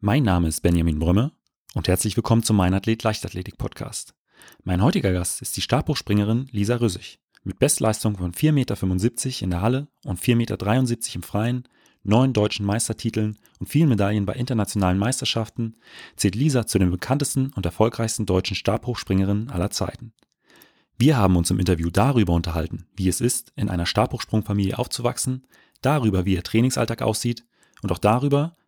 Mein Name ist Benjamin Brömme und herzlich willkommen zum Mein Athlet Leichtathletik Podcast. Mein heutiger Gast ist die Stabhochspringerin Lisa Rüssig. Mit Bestleistung von 4,75 Meter in der Halle und 4,73 Meter im Freien, neun deutschen Meistertiteln und vielen Medaillen bei internationalen Meisterschaften zählt Lisa zu den bekanntesten und erfolgreichsten deutschen Stabhochspringerinnen aller Zeiten. Wir haben uns im Interview darüber unterhalten, wie es ist, in einer Stabhochsprungfamilie aufzuwachsen, darüber, wie ihr Trainingsalltag aussieht und auch darüber,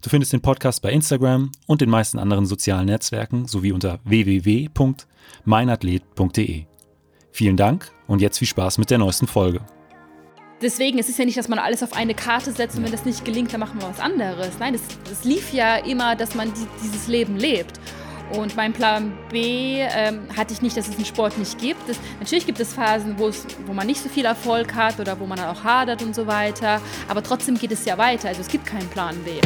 Du findest den Podcast bei Instagram und den meisten anderen sozialen Netzwerken sowie unter www.meinathlet.de. Vielen Dank und jetzt viel Spaß mit der neuesten Folge. Deswegen, es ist ja nicht, dass man alles auf eine Karte setzt und wenn das nicht gelingt, dann machen wir was anderes. Nein, es lief ja immer, dass man die, dieses Leben lebt. Und mein Plan B ähm, hatte ich nicht, dass es einen Sport nicht gibt. Es, natürlich gibt es Phasen, wo man nicht so viel Erfolg hat oder wo man dann auch hadert und so weiter. Aber trotzdem geht es ja weiter. Also es gibt keinen Plan B.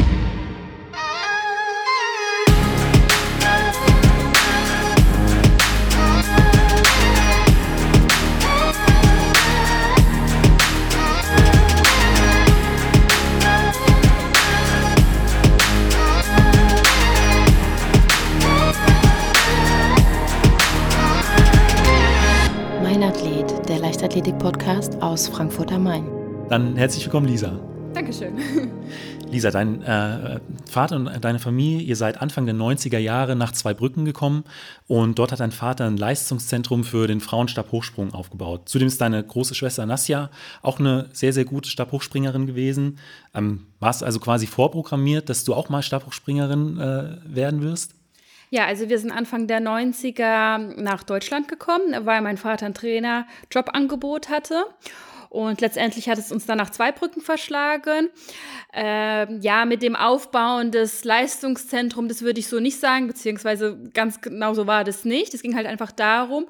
Leichtathletik-Podcast aus Frankfurt am Main. Dann herzlich willkommen, Lisa. Dankeschön. Lisa, dein äh, Vater und deine Familie, ihr seid Anfang der 90er Jahre nach Zweibrücken gekommen und dort hat dein Vater ein Leistungszentrum für den Frauenstabhochsprung aufgebaut. Zudem ist deine große Schwester Nasja auch eine sehr, sehr gute Stabhochspringerin gewesen. Ähm, warst also quasi vorprogrammiert, dass du auch mal Stabhochspringerin äh, werden wirst? Ja, also wir sind Anfang der 90er nach Deutschland gekommen, weil mein Vater ein Trainer Jobangebot hatte. Und letztendlich hat es uns dann nach Zweibrücken verschlagen. Ähm, ja, mit dem Aufbauen des Leistungszentrums, das würde ich so nicht sagen, beziehungsweise ganz genau so war das nicht. Es ging halt einfach darum,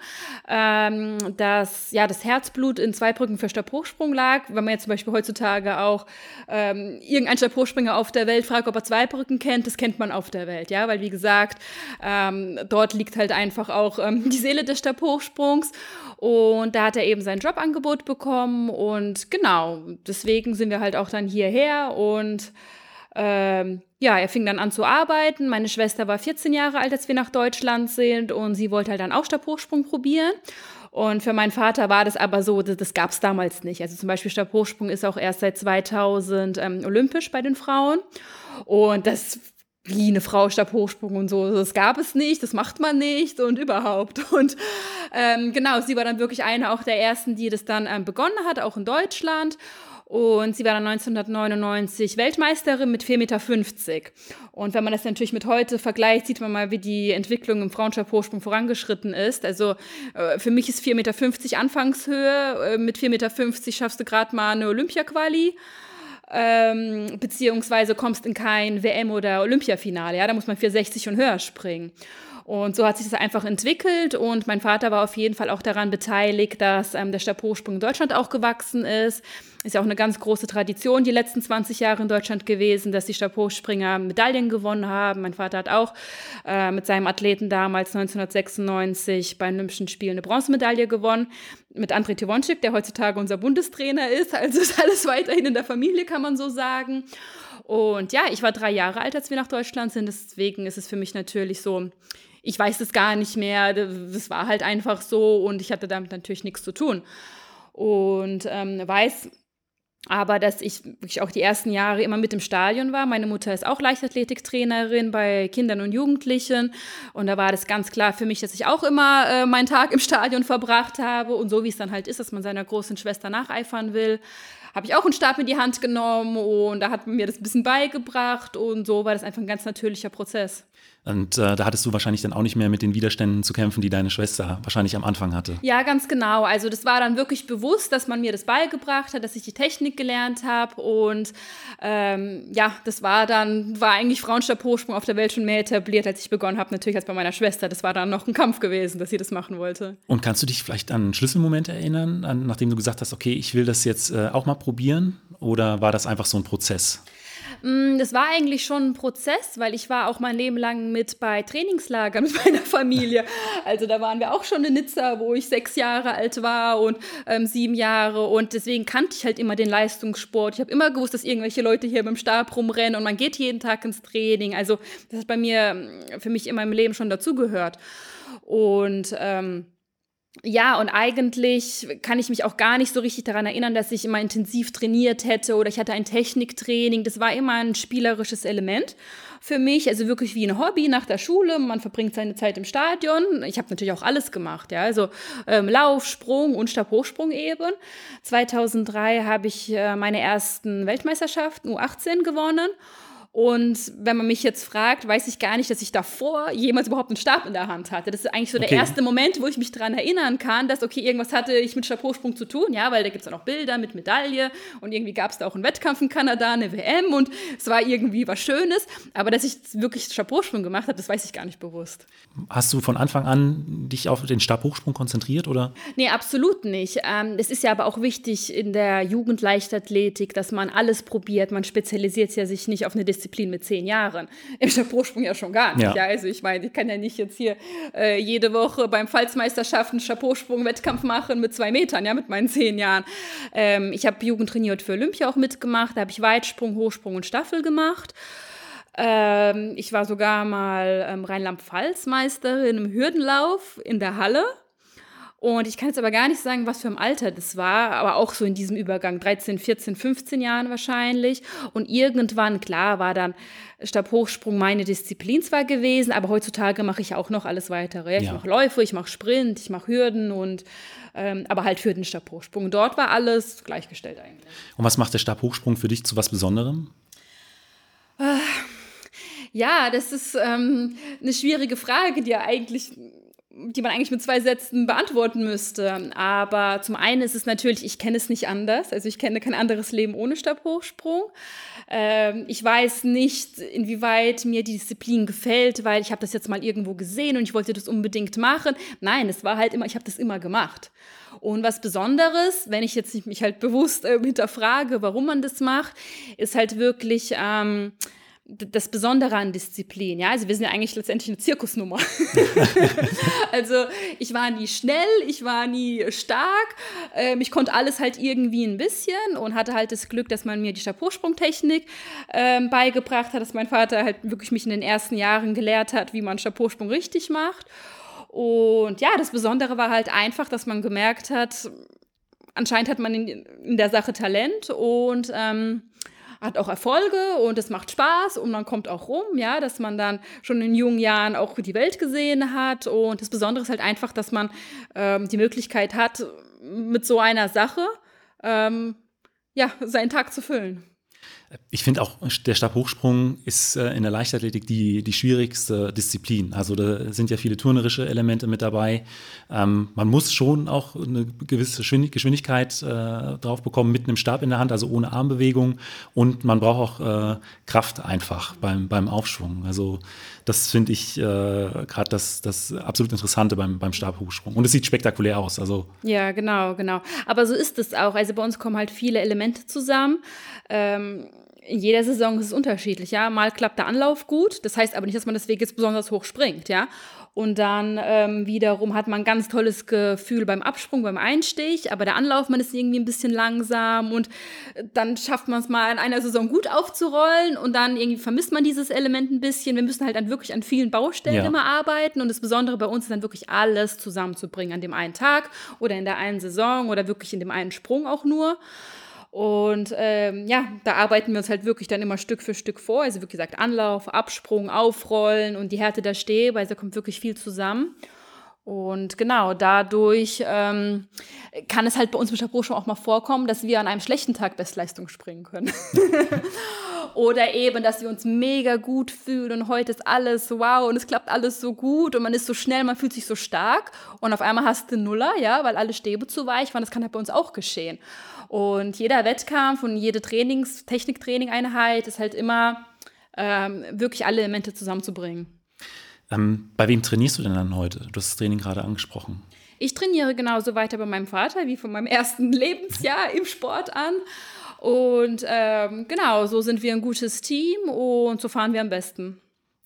ähm, dass ja das Herzblut in Zweibrücken für Stabhochsprung lag. Wenn man jetzt zum Beispiel heutzutage auch ähm, irgendeinen Stabhochspringer auf der Welt fragt, ob er Zweibrücken kennt, das kennt man auf der Welt, ja, weil wie gesagt, ähm, dort liegt halt einfach auch ähm, die Seele des Stabhochsprungs. Und da hat er eben sein Jobangebot bekommen und genau, deswegen sind wir halt auch dann hierher und ähm, ja, er fing dann an zu arbeiten. Meine Schwester war 14 Jahre alt, als wir nach Deutschland sind und sie wollte halt dann auch Stabhochsprung probieren. Und für meinen Vater war das aber so, das, das gab es damals nicht. Also zum Beispiel Stabhochsprung ist auch erst seit 2000 ähm, olympisch bei den Frauen. Und das wie eine Frau Stabhochsprung und so. Das gab es nicht, das macht man nicht und überhaupt. Und ähm, genau, sie war dann wirklich eine auch der ersten, die das dann ähm, begonnen hat, auch in Deutschland. Und sie war dann 1999 Weltmeisterin mit 4,50 Meter. Und wenn man das natürlich mit heute vergleicht, sieht man mal, wie die Entwicklung im Frauenstabhochsprung vorangeschritten ist. Also äh, für mich ist 4,50 Meter Anfangshöhe. Äh, mit 4,50 Meter schaffst du gerade mal eine Olympia-Quali ähm, beziehungsweise kommst in kein WM- oder Olympiafinale. Ja, da muss man 460 und höher springen. Und so hat sich das einfach entwickelt und mein Vater war auf jeden Fall auch daran beteiligt, dass ähm, der Stabhochsprung in Deutschland auch gewachsen ist. Ist ja auch eine ganz große Tradition die letzten 20 Jahre in Deutschland gewesen, dass die Stabhochspringer Medaillen gewonnen haben. Mein Vater hat auch äh, mit seinem Athleten damals 1996 bei Olympischen Spielen eine Bronzemedaille gewonnen. Mit André Tivonczyk, der heutzutage unser Bundestrainer ist. Also ist alles weiterhin in der Familie, kann man so sagen. Und ja, ich war drei Jahre alt, als wir nach Deutschland sind. Deswegen ist es für mich natürlich so, ich weiß es gar nicht mehr. Das war halt einfach so und ich hatte damit natürlich nichts zu tun. Und ähm, weiß aber dass ich wirklich auch die ersten Jahre immer mit im Stadion war. Meine Mutter ist auch Leichtathletiktrainerin bei Kindern und Jugendlichen. Und da war das ganz klar für mich, dass ich auch immer äh, meinen Tag im Stadion verbracht habe. Und so wie es dann halt ist, dass man seiner großen Schwester nacheifern will, habe ich auch einen Stab in die Hand genommen und da hat man mir das ein bisschen beigebracht. Und so war das einfach ein ganz natürlicher Prozess. Und äh, da hattest du wahrscheinlich dann auch nicht mehr mit den Widerständen zu kämpfen, die deine Schwester wahrscheinlich am Anfang hatte. Ja, ganz genau. Also das war dann wirklich bewusst, dass man mir das beigebracht hat, dass ich die Technik gelernt habe. Und ähm, ja, das war dann, war eigentlich Frauenstabhochsprung auf der Welt schon mehr etabliert, als ich begonnen habe, natürlich als bei meiner Schwester. Das war dann noch ein Kampf gewesen, dass sie das machen wollte. Und kannst du dich vielleicht an Schlüsselmomente erinnern, an, nachdem du gesagt hast, okay, ich will das jetzt äh, auch mal probieren? Oder war das einfach so ein Prozess? Mm, das war eigentlich schon ein Prozess, weil ich war auch mein Leben lang mit bei Trainingslagern mit meiner Familie. Also da waren wir auch schon in Nizza, wo ich sechs Jahre alt war und ähm, sieben Jahre. Und deswegen kannte ich halt immer den Leistungssport. Ich habe immer gewusst, dass irgendwelche Leute hier mit dem Stab rumrennen und man geht jeden Tag ins Training. Also das hat bei mir mm, für mich in meinem Leben schon dazugehört. Und ähm, ja, und eigentlich kann ich mich auch gar nicht so richtig daran erinnern, dass ich immer intensiv trainiert hätte oder ich hatte ein Techniktraining. Das war immer ein spielerisches Element für mich, also wirklich wie ein Hobby nach der Schule. Man verbringt seine Zeit im Stadion. Ich habe natürlich auch alles gemacht, ja, also ähm, Lauf, Sprung und Stabhochsprung eben. 2003 habe ich äh, meine ersten Weltmeisterschaften U18 gewonnen und wenn man mich jetzt fragt, weiß ich gar nicht, dass ich davor jemals überhaupt einen Stab in der Hand hatte. Das ist eigentlich so der okay. erste Moment, wo ich mich daran erinnern kann, dass, okay, irgendwas hatte ich mit Stabhochsprung zu tun, ja, weil da gibt es dann auch Bilder mit Medaille und irgendwie gab es da auch einen Wettkampf in Kanada, eine WM und es war irgendwie was Schönes. Aber dass ich wirklich Stabhochsprung gemacht habe, das weiß ich gar nicht bewusst. Hast du von Anfang an dich auf den Stabhochsprung konzentriert, oder? Nee, absolut nicht. Ähm, es ist ja aber auch wichtig in der Jugendleichtathletik, dass man alles probiert. Man spezialisiert ja sich nicht auf eine Disziplin Disziplin mit zehn Jahren. Im Stabhochsprung ja schon gar nicht. Ja. ja. also ich meine, ich kann ja nicht jetzt hier äh, jede Woche beim Pfalzmeisterschaften Stabhochsprung-Wettkampf machen mit zwei Metern, ja, mit meinen zehn Jahren. Ähm, ich habe Jugend trainiert für Olympia auch mitgemacht. Da habe ich Weitsprung, Hochsprung und Staffel gemacht. Ähm, ich war sogar mal ähm, Rheinland-Pfalz-Meisterin im Hürdenlauf in der Halle. Und ich kann jetzt aber gar nicht sagen, was für ein Alter das war, aber auch so in diesem Übergang, 13, 14, 15 Jahren wahrscheinlich. Und irgendwann, klar, war dann Stabhochsprung meine Disziplin zwar gewesen, aber heutzutage mache ich auch noch alles weitere. Ich ja. mache Läufe, ich mache Sprint, ich mache Hürden und ähm, aber halt Hürden, Stabhochsprung. Dort war alles gleichgestellt eigentlich. Und was macht der Stabhochsprung für dich zu was Besonderem? Ja, das ist ähm, eine schwierige Frage, die ja eigentlich die man eigentlich mit zwei Sätzen beantworten müsste. Aber zum einen ist es natürlich, ich kenne es nicht anders. Also ich kenne kein anderes Leben ohne Stabhochsprung. Ähm, ich weiß nicht, inwieweit mir die Disziplin gefällt, weil ich habe das jetzt mal irgendwo gesehen und ich wollte das unbedingt machen. Nein, es war halt immer, ich habe das immer gemacht. Und was Besonderes, wenn ich jetzt mich halt bewusst äh, hinterfrage, warum man das macht, ist halt wirklich... Ähm, das Besondere an Disziplin. Ja, also wir sind ja eigentlich letztendlich eine Zirkusnummer. also ich war nie schnell, ich war nie stark, ähm, ich konnte alles halt irgendwie ein bisschen und hatte halt das Glück, dass man mir die Stabhochsprungtechnik ähm, beigebracht hat, dass mein Vater halt wirklich mich in den ersten Jahren gelehrt hat, wie man Stabhochsprung richtig macht. Und ja, das Besondere war halt einfach, dass man gemerkt hat, anscheinend hat man in, in der Sache Talent und ähm, hat auch Erfolge und es macht Spaß und man kommt auch rum, ja, dass man dann schon in jungen Jahren auch die Welt gesehen hat. Und das Besondere ist halt einfach, dass man ähm, die Möglichkeit hat, mit so einer Sache ähm, ja, seinen Tag zu füllen. Ich finde auch, der Stabhochsprung ist äh, in der Leichtathletik die, die schwierigste Disziplin. Also da sind ja viele turnerische Elemente mit dabei. Ähm, man muss schon auch eine gewisse Geschwindigkeit äh, drauf bekommen mit einem Stab in der Hand, also ohne Armbewegung. Und man braucht auch äh, Kraft einfach beim, beim Aufschwung. Also das finde ich äh, gerade das, das absolut Interessante beim, beim Stabhochsprung. Und es sieht spektakulär aus. Also. Ja, genau, genau. Aber so ist es auch. Also bei uns kommen halt viele Elemente zusammen. Ähm, in jeder Saison ist es unterschiedlich, ja. Mal klappt der Anlauf gut, das heißt aber nicht, dass man deswegen jetzt besonders hoch springt, ja. Und dann ähm, wiederum hat man ein ganz tolles Gefühl beim Absprung, beim Einstich, aber der Anlauf, man ist irgendwie ein bisschen langsam und dann schafft man es mal in einer Saison gut aufzurollen und dann irgendwie vermisst man dieses Element ein bisschen. Wir müssen halt dann wirklich an vielen Baustellen ja. immer arbeiten und das Besondere bei uns ist dann wirklich alles zusammenzubringen an dem einen Tag oder in der einen Saison oder wirklich in dem einen Sprung auch nur. Und ähm, ja, da arbeiten wir uns halt wirklich dann immer Stück für Stück vor. Also wie gesagt, Anlauf, Absprung, Aufrollen und die Härte der Stäbe. Also kommt wirklich viel zusammen. Und genau, dadurch ähm, kann es halt bei uns mit Stabhoch schon auch mal vorkommen, dass wir an einem schlechten Tag Bestleistung springen können. Oder eben, dass wir uns mega gut fühlen und heute ist alles wow und es klappt alles so gut und man ist so schnell, man fühlt sich so stark und auf einmal hast du Nuller, ja, weil alle Stäbe zu weich waren. Das kann halt bei uns auch geschehen. Und jeder Wettkampf und jede Trainings-, Techniktraining-Einheit ist halt immer ähm, wirklich alle Elemente zusammenzubringen. Ähm, bei wem trainierst du denn dann heute? Du hast das Training gerade angesprochen. Ich trainiere genauso weiter bei meinem Vater wie von meinem ersten Lebensjahr im Sport an. Und ähm, genau, so sind wir ein gutes Team und so fahren wir am besten.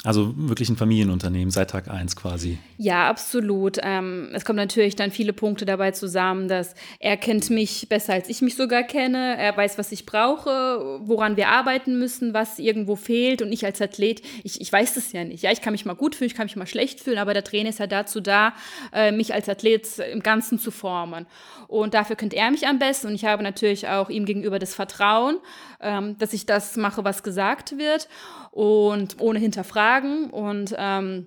Also wirklich ein Familienunternehmen seit Tag 1 quasi. Ja, absolut. Ähm, es kommen natürlich dann viele Punkte dabei zusammen, dass er kennt mich besser als ich mich sogar kenne. Er weiß, was ich brauche, woran wir arbeiten müssen, was irgendwo fehlt. Und ich als Athlet, ich, ich weiß das ja nicht. Ja, ich kann mich mal gut fühlen, ich kann mich mal schlecht fühlen, aber der Trainer ist ja dazu da, äh, mich als Athlet im Ganzen zu formen. Und dafür kennt er mich am besten. Und ich habe natürlich auch ihm gegenüber das Vertrauen, ähm, dass ich das mache, was gesagt wird und ohne hinterfragen. Und ähm,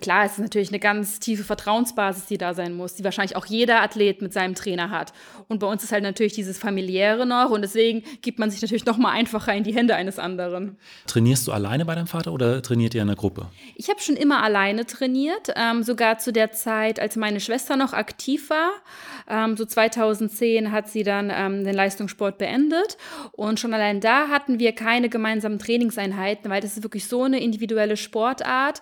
Klar, es ist natürlich eine ganz tiefe Vertrauensbasis, die da sein muss, die wahrscheinlich auch jeder Athlet mit seinem Trainer hat. Und bei uns ist halt natürlich dieses familiäre noch und deswegen gibt man sich natürlich noch mal einfacher in die Hände eines anderen. Trainierst du alleine bei deinem Vater oder trainiert ihr in einer Gruppe? Ich habe schon immer alleine trainiert, ähm, sogar zu der Zeit, als meine Schwester noch aktiv war. Ähm, so 2010 hat sie dann ähm, den Leistungssport beendet und schon allein da hatten wir keine gemeinsamen Trainingseinheiten, weil das ist wirklich so eine individuelle Sportart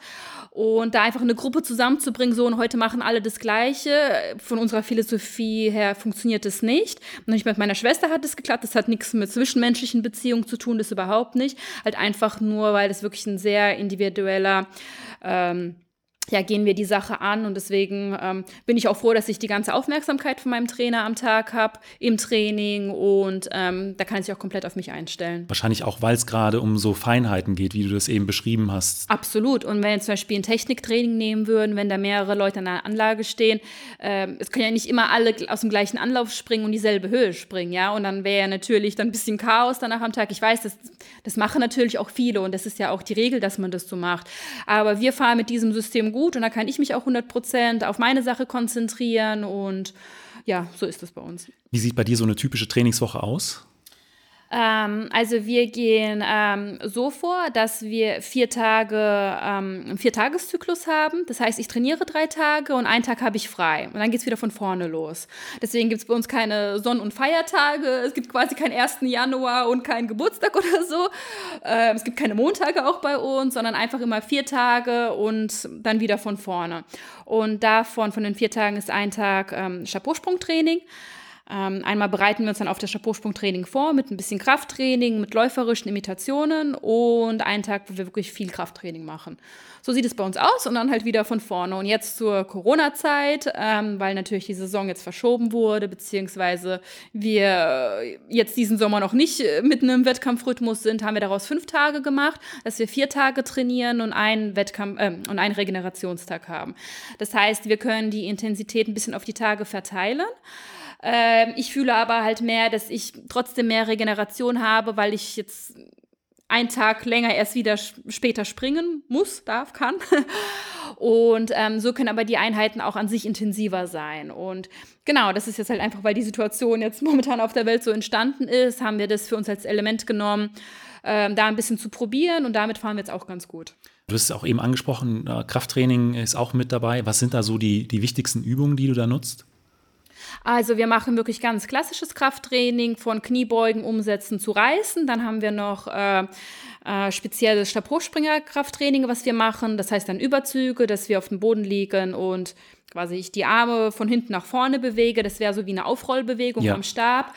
und da einfach eine Gruppe zusammenzubringen, so und heute machen alle das Gleiche, von unserer Philosophie her funktioniert das nicht. Und nicht mit meiner Schwester hat es geklappt, das hat nichts mit zwischenmenschlichen Beziehungen zu tun, das überhaupt nicht. Halt einfach nur, weil das wirklich ein sehr individueller ähm, ja, gehen wir die Sache an und deswegen ähm, bin ich auch froh, dass ich die ganze Aufmerksamkeit von meinem Trainer am Tag habe im Training und ähm, da kann sich auch komplett auf mich einstellen. Wahrscheinlich auch, weil es gerade um so Feinheiten geht, wie du das eben beschrieben hast. Absolut. Und wenn wir zum Beispiel ein Techniktraining nehmen würden, wenn da mehrere Leute an der Anlage stehen, ähm, es können ja nicht immer alle aus dem gleichen Anlauf springen und dieselbe Höhe springen, ja. Und dann wäre ja natürlich dann ein bisschen Chaos danach am Tag. Ich weiß, das, das machen natürlich auch viele und das ist ja auch die Regel, dass man das so macht. Aber wir fahren mit diesem System gut und da kann ich mich auch 100 Prozent auf meine Sache konzentrieren und ja, so ist es bei uns. Wie sieht bei dir so eine typische Trainingswoche aus? Ähm, also wir gehen ähm, so vor, dass wir vier Tage, ähm, einen Viertageszyklus haben. Das heißt, ich trainiere drei Tage und einen Tag habe ich frei. Und dann geht es wieder von vorne los. Deswegen gibt es bei uns keine Sonn- und Feiertage. Es gibt quasi keinen 1. Januar und keinen Geburtstag oder so. Ähm, es gibt keine Montage auch bei uns, sondern einfach immer vier Tage und dann wieder von vorne. Und davon, von den vier Tagen, ist ein Tag ähm, Chapeausprungtraining. Ähm, einmal bereiten wir uns dann auf das Chapeausprungtraining vor mit ein bisschen Krafttraining, mit läuferischen Imitationen und einen Tag, wo wir wirklich viel Krafttraining machen. So sieht es bei uns aus und dann halt wieder von vorne. Und jetzt zur Corona-Zeit, ähm, weil natürlich die Saison jetzt verschoben wurde, beziehungsweise wir jetzt diesen Sommer noch nicht mitten im Wettkampfrhythmus sind, haben wir daraus fünf Tage gemacht, dass wir vier Tage trainieren und einen Wettkampf äh, und einen Regenerationstag haben. Das heißt, wir können die Intensität ein bisschen auf die Tage verteilen. Ähm, ich fühle aber halt mehr, dass ich trotzdem mehr Regeneration habe, weil ich jetzt einen Tag länger erst wieder später springen muss, darf, kann. Und ähm, so können aber die Einheiten auch an sich intensiver sein. Und genau, das ist jetzt halt einfach, weil die Situation jetzt momentan auf der Welt so entstanden ist, haben wir das für uns als Element genommen, ähm, da ein bisschen zu probieren und damit fahren wir jetzt auch ganz gut. Du hast es auch eben angesprochen, äh, Krafttraining ist auch mit dabei. Was sind da so die, die wichtigsten Übungen, die du da nutzt? Also wir machen wirklich ganz klassisches Krafttraining von Kniebeugen umsetzen zu Reißen. Dann haben wir noch äh, äh, spezielles Stabhochspringer-Krafttraining, was wir machen. Das heißt dann Überzüge, dass wir auf dem Boden liegen und quasi ich die Arme von hinten nach vorne bewege. Das wäre so wie eine Aufrollbewegung ja. am Stab.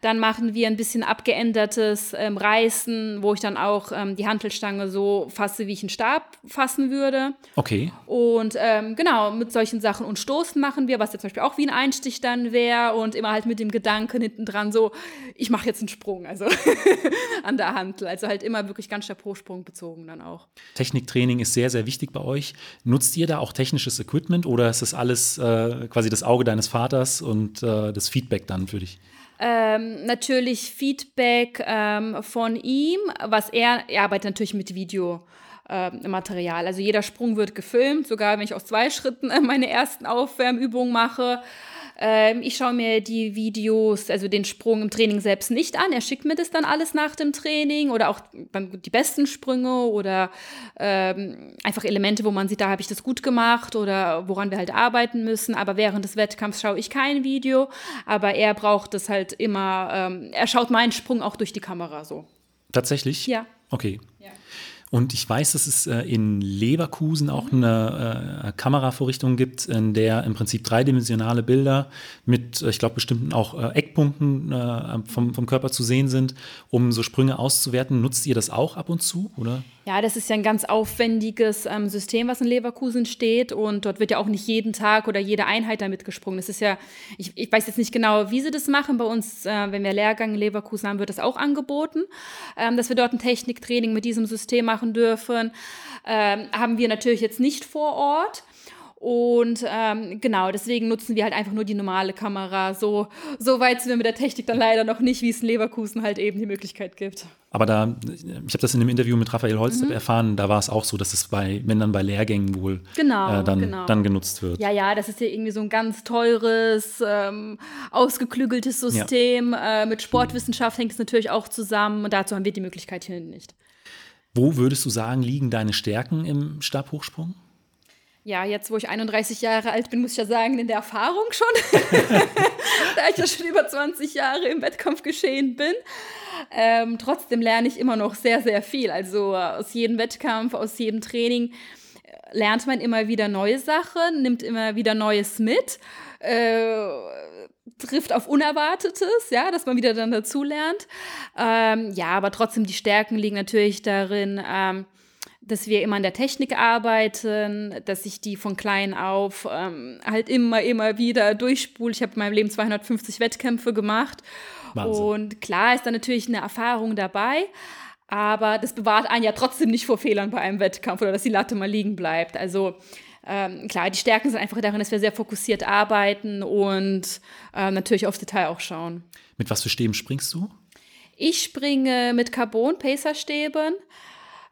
Dann machen wir ein bisschen abgeändertes ähm, Reißen, wo ich dann auch ähm, die Hantelstange so fasse, wie ich einen Stab fassen würde. Okay. Und ähm, genau, mit solchen Sachen und Stoßen machen wir, was jetzt zum Beispiel auch wie ein Einstich dann wäre und immer halt mit dem Gedanken hinten dran so, ich mache jetzt einen Sprung, also an der Hantel. Also halt immer wirklich ganz stark pro Sprung bezogen dann auch. Techniktraining ist sehr, sehr wichtig bei euch. Nutzt ihr da auch technisches Equipment oder ist das alles äh, quasi das Auge deines Vaters und äh, das Feedback dann für dich? Ähm, natürlich Feedback ähm, von ihm, was er, er arbeitet natürlich mit Video. Material. Also jeder Sprung wird gefilmt, sogar wenn ich aus zwei Schritten meine ersten Aufwärmübungen mache. Ähm, ich schaue mir die Videos, also den Sprung im Training selbst nicht an. Er schickt mir das dann alles nach dem Training oder auch dann die besten Sprünge oder ähm, einfach Elemente, wo man sieht, da habe ich das gut gemacht oder woran wir halt arbeiten müssen. Aber während des Wettkampfs schaue ich kein Video. Aber er braucht das halt immer, ähm, er schaut meinen Sprung auch durch die Kamera so. Tatsächlich? Ja. Okay. Und ich weiß, dass es äh, in Leverkusen auch eine äh, Kameravorrichtung gibt, in der im Prinzip dreidimensionale Bilder mit, äh, ich glaube, bestimmten auch Eckpunkten vom, vom Körper zu sehen sind, um so Sprünge auszuwerten. Nutzt ihr das auch ab und zu, oder? Ja, das ist ja ein ganz aufwendiges ähm, System, was in Leverkusen steht. Und dort wird ja auch nicht jeden Tag oder jede Einheit damit gesprungen. Das ist ja, ich, ich weiß jetzt nicht genau, wie sie das machen. Bei uns, äh, wenn wir Lehrgang in Leverkusen haben, wird das auch angeboten, ähm, dass wir dort ein Techniktraining mit diesem System machen dürfen. Ähm, haben wir natürlich jetzt nicht vor Ort. Und ähm, genau, deswegen nutzen wir halt einfach nur die normale Kamera. So, so weit sind wir mit der Technik dann leider noch nicht, wie es in Leverkusen halt eben die Möglichkeit gibt. Aber da, ich habe das in einem Interview mit Raphael Holzdepp mhm. erfahren, da war es auch so, dass es bei, wenn dann bei Lehrgängen wohl genau, äh, dann, genau. dann genutzt wird. Ja, ja, das ist ja irgendwie so ein ganz teures, ähm, ausgeklügeltes System. Ja. Äh, mit Sportwissenschaft hängt es natürlich auch zusammen und dazu haben wir die Möglichkeit hier nicht. Wo würdest du sagen, liegen deine Stärken im Stabhochsprung? Ja, jetzt, wo ich 31 Jahre alt bin, muss ich ja sagen, in der Erfahrung schon, da ich ja schon über 20 Jahre im Wettkampf geschehen bin. Ähm, trotzdem lerne ich immer noch sehr, sehr viel. Also aus jedem Wettkampf, aus jedem Training äh, lernt man immer wieder neue Sachen, nimmt immer wieder Neues mit, äh, trifft auf Unerwartetes, ja, dass man wieder dann dazu lernt. Ähm, ja, aber trotzdem die Stärken liegen natürlich darin, ähm, dass wir immer an der Technik arbeiten, dass ich die von klein auf ähm, halt immer, immer wieder durchspule. Ich habe in meinem Leben 250 Wettkämpfe gemacht. Wahnsinn. Und klar ist da natürlich eine Erfahrung dabei, aber das bewahrt einen ja trotzdem nicht vor Fehlern bei einem Wettkampf oder dass die Latte mal liegen bleibt. Also ähm, klar, die Stärken sind einfach darin, dass wir sehr fokussiert arbeiten und äh, natürlich aufs Detail auch schauen. Mit was für Stäben springst du? Ich springe mit Carbon-Pacer-Stäben.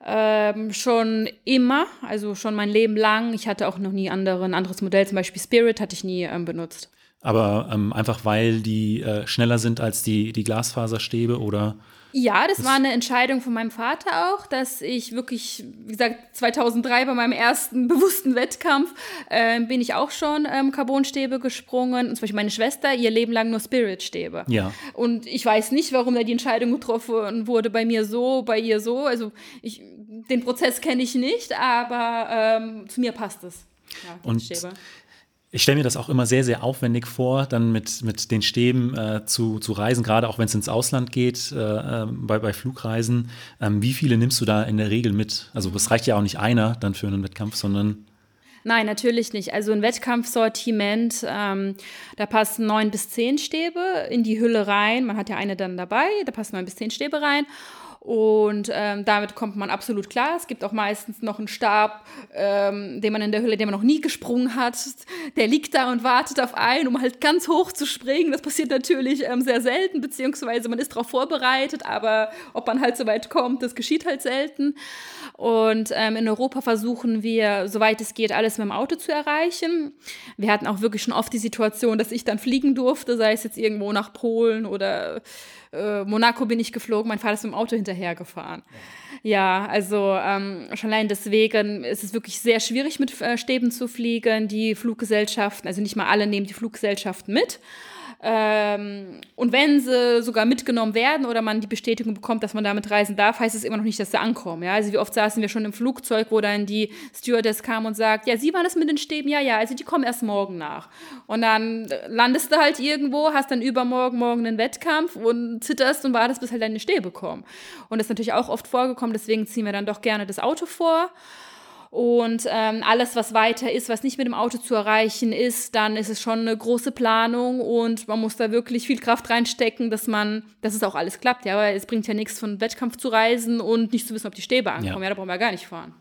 Ähm, schon immer, also schon mein Leben lang. Ich hatte auch noch nie andere, ein anderes Modell, zum Beispiel Spirit, hatte ich nie ähm, benutzt. Aber ähm, einfach weil die äh, schneller sind als die, die Glasfaserstäbe oder? Ja, das, war eine Entscheidung von meinem Vater auch, dass ich wirklich, wie gesagt, 2003 bei meinem ersten bewussten Wettkampf äh, bin ich auch schon ähm, Carbonstäbe gesprungen. Und zum Beispiel meine Schwester, ihr Leben lang nur Spiritstäbe. Ja. Und ich weiß nicht, warum da die Entscheidung getroffen wurde, bei mir so, bei ihr so. Also ich, den Prozess kenne ich nicht, aber ähm, zu mir passt es. Ja, und Stäbe ich stelle mir das auch immer sehr, sehr aufwendig vor, dann mit, mit den Stäben äh, zu, zu reisen, gerade auch wenn es ins Ausland geht, äh, ähm, bei, bei Flugreisen. Ähm, wie viele nimmst du da in der Regel mit? Also es reicht ja auch nicht einer dann für einen Wettkampf, sondern Nein, natürlich nicht. Also ein Wettkampfsortiment, ähm, da passen neun bis zehn Stäbe in die Hülle rein. Man hat ja eine dann dabei, da passen neun bis zehn Stäbe rein. Und ähm, damit kommt man absolut klar. Es gibt auch meistens noch einen Stab, ähm, den man in der Hülle, den man noch nie gesprungen hat. Der liegt da und wartet auf einen, um halt ganz hoch zu springen. Das passiert natürlich ähm, sehr selten, beziehungsweise man ist darauf vorbereitet, aber ob man halt so weit kommt, das geschieht halt selten. Und ähm, in Europa versuchen wir, soweit es geht, alles mit dem Auto zu erreichen. Wir hatten auch wirklich schon oft die Situation, dass ich dann fliegen durfte, sei es jetzt irgendwo nach Polen oder äh, Monaco bin ich geflogen, mein Vater ist mit dem Auto hinterhergefahren. Ja, also ähm, schon allein deswegen ist es wirklich sehr schwierig, mit äh, Stäben zu fliegen. Die Fluggesellschaften, also nicht mal alle nehmen die Fluggesellschaften mit. Ähm, und wenn sie sogar mitgenommen werden oder man die Bestätigung bekommt, dass man damit reisen darf, heißt es immer noch nicht, dass sie ankommen. Ja? Also wie oft saßen wir schon im Flugzeug, wo dann die Stewardess kam und sagt, ja, Sie waren das mit den Stäben? Ja, ja, also die kommen erst morgen nach. Und dann landest du halt irgendwo, hast dann übermorgen morgen einen Wettkampf und zitterst und wartest, bis halt deine Stäbe kommen. Und das ist natürlich auch oft vorgekommen, deswegen ziehen wir dann doch gerne das Auto vor. Und ähm, alles, was weiter ist, was nicht mit dem Auto zu erreichen ist, dann ist es schon eine große Planung und man muss da wirklich viel Kraft reinstecken, dass man, dass es auch alles klappt. Ja, weil es bringt ja nichts, von Wettkampf zu reisen und nicht zu wissen, ob die Stäbe ankommen. Ja, ja da brauchen wir gar nicht fahren.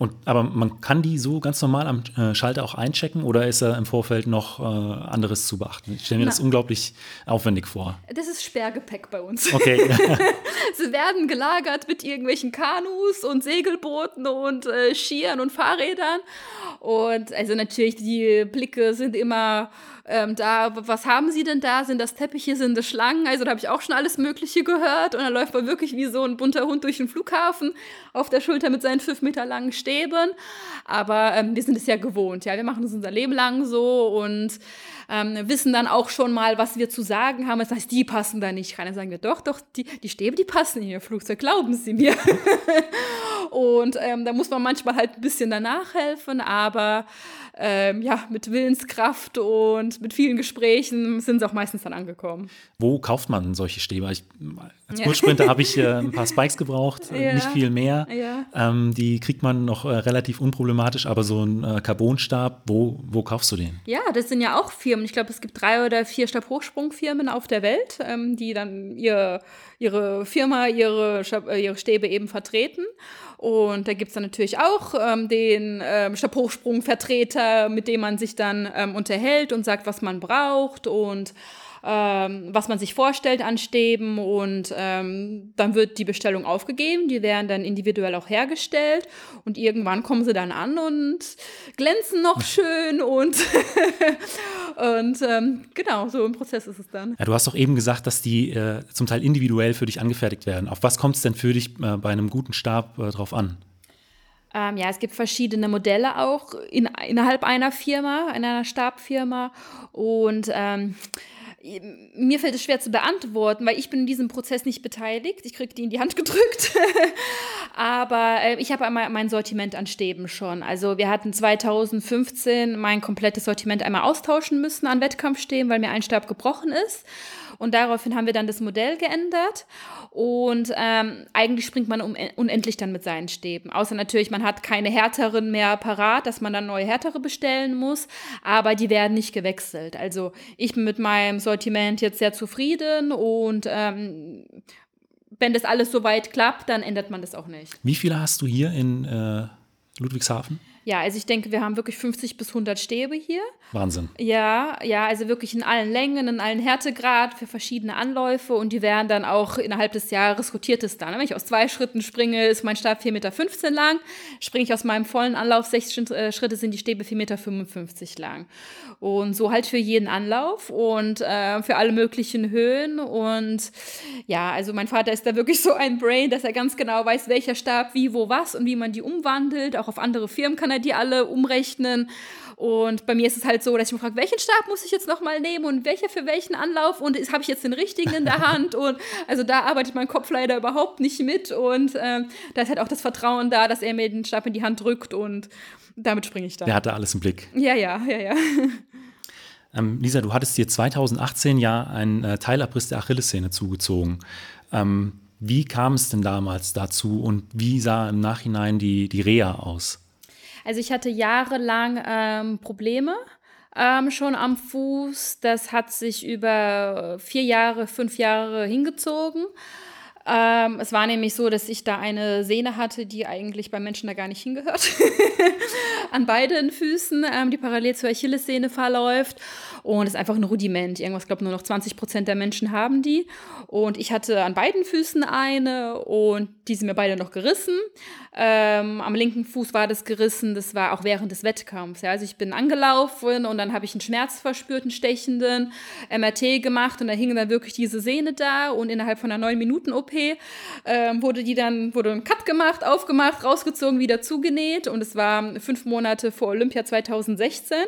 Und, aber man kann die so ganz normal am äh, Schalter auch einchecken oder ist da im Vorfeld noch äh, anderes zu beachten? Ich stelle mir Na, das unglaublich aufwendig vor. Das ist Sperrgepäck bei uns. Okay. Sie werden gelagert mit irgendwelchen Kanus und Segelbooten und äh, Skiern und Fahrrädern. Und also natürlich, die Blicke sind immer ähm, da, was haben Sie denn da? Sind das Teppiche, sind das Schlangen? Also da habe ich auch schon alles Mögliche gehört. Und dann läuft man wirklich wie so ein bunter Hund durch den Flughafen auf der Schulter mit seinen fünf Meter langen Stäben. Aber ähm, wir sind es ja gewohnt. Ja, wir machen es unser Leben lang so und ähm, wissen dann auch schon mal, was wir zu sagen haben. Das heißt, die passen da nicht rein. Dann sagen wir, doch, doch, die, die Stäbe, die passen in Ihr Flugzeug, glauben Sie mir. und ähm, da muss man manchmal halt ein bisschen danach helfen, aber ähm, ja, mit Willenskraft und mit vielen Gesprächen sind sie auch meistens dann angekommen. Wo kauft man solche Stäbe? Ich, als Kurzsprinter habe ich äh, ein paar Spikes gebraucht, äh, ja. nicht viel mehr. Ja. Ähm, die kriegt man noch äh, relativ unproblematisch, aber so ein äh, Carbonstab, wo, wo kaufst du den? Ja, das sind ja auch Firmen. Ich glaube, es gibt drei oder vier Stabhochsprungfirmen auf der Welt, ähm, die dann ihr, ihre Firma, ihre, äh, ihre Stäbe eben vertreten. Und da gibt es dann natürlich auch ähm, den ähm, Stabhochsprung-Vertreter, mit dem man sich dann ähm, unterhält und sagt, was man braucht und ähm, was man sich vorstellt an Stäben und ähm, dann wird die Bestellung aufgegeben, die werden dann individuell auch hergestellt und irgendwann kommen sie dann an und glänzen noch schön und, und ähm, genau, so im Prozess ist es dann. Ja, du hast doch eben gesagt, dass die äh, zum Teil individuell für dich angefertigt werden. Auf was kommt es denn für dich äh, bei einem guten Stab äh, drauf an? Ähm, ja, es gibt verschiedene Modelle auch in, innerhalb einer Firma, einer Stabfirma. Und ähm, mir fällt es schwer zu beantworten, weil ich bin in diesem Prozess nicht beteiligt. Ich kriege die in die Hand gedrückt. Aber äh, ich habe einmal mein Sortiment an Stäben schon. Also wir hatten 2015 mein komplettes Sortiment einmal austauschen müssen an Wettkampfstäben, weil mir ein Stab gebrochen ist. Und daraufhin haben wir dann das Modell geändert. Und ähm, eigentlich springt man um, unendlich dann mit seinen Stäben. Außer natürlich, man hat keine härteren mehr parat, dass man dann neue härtere bestellen muss. Aber die werden nicht gewechselt. Also ich bin mit meinem Sortiment jetzt sehr zufrieden und ähm, wenn das alles soweit klappt, dann ändert man das auch nicht. Wie viele hast du hier in äh, Ludwigshafen? Ja, also ich denke, wir haben wirklich 50 bis 100 Stäbe hier. Wahnsinn. Ja, ja, also wirklich in allen Längen, in allen Härtegrad für verschiedene Anläufe und die werden dann auch innerhalb des Jahres rotiert es dann. Wenn ich aus zwei Schritten springe, ist mein Stab 4,15 Meter lang. Springe ich aus meinem vollen Anlauf sechs äh, Schritte, sind die Stäbe 4,55 Meter lang. Und so halt für jeden Anlauf und äh, für alle möglichen Höhen. Und ja, also mein Vater ist da wirklich so ein Brain, dass er ganz genau weiß, welcher Stab wie, wo, was und wie man die umwandelt. Auch auf andere Firmen kann er die alle umrechnen. Und bei mir ist es halt so, dass ich mich frage, welchen Stab muss ich jetzt nochmal nehmen und welcher für welchen Anlauf und habe ich jetzt den richtigen in der Hand? Und also da arbeitet mein Kopf leider überhaupt nicht mit. Und ähm, da ist halt auch das Vertrauen da, dass er mir den Stab in die Hand drückt und damit springe ich dann. Der hatte alles im Blick. Ja, ja, ja, ja. Ähm, Lisa, du hattest dir 2018 ja einen äh, Teilabriss der Achillessehne zugezogen. Ähm, wie kam es denn damals dazu und wie sah im Nachhinein die, die Reha aus? Also ich hatte jahrelang ähm, Probleme ähm, schon am Fuß. Das hat sich über vier Jahre, fünf Jahre hingezogen. Ähm, es war nämlich so, dass ich da eine Sehne hatte, die eigentlich beim Menschen da gar nicht hingehört. An beiden Füßen, ähm, die parallel zur Achillessehne verläuft. Und es ist einfach ein Rudiment. Irgendwas, glaube nur noch 20 Prozent der Menschen haben die. Und ich hatte an beiden Füßen eine und die sind mir beide noch gerissen. Ähm, am linken Fuß war das gerissen, das war auch während des Wettkampfs. Ja. Also ich bin angelaufen und dann habe ich einen Schmerz verspürt, einen stechenden MRT gemacht und da hing dann wirklich diese Sehne da und innerhalb von einer neun Minuten OP ähm, wurde die dann, wurde ein Cut gemacht, aufgemacht, rausgezogen, wieder zugenäht und es war fünf Monate vor Olympia 2016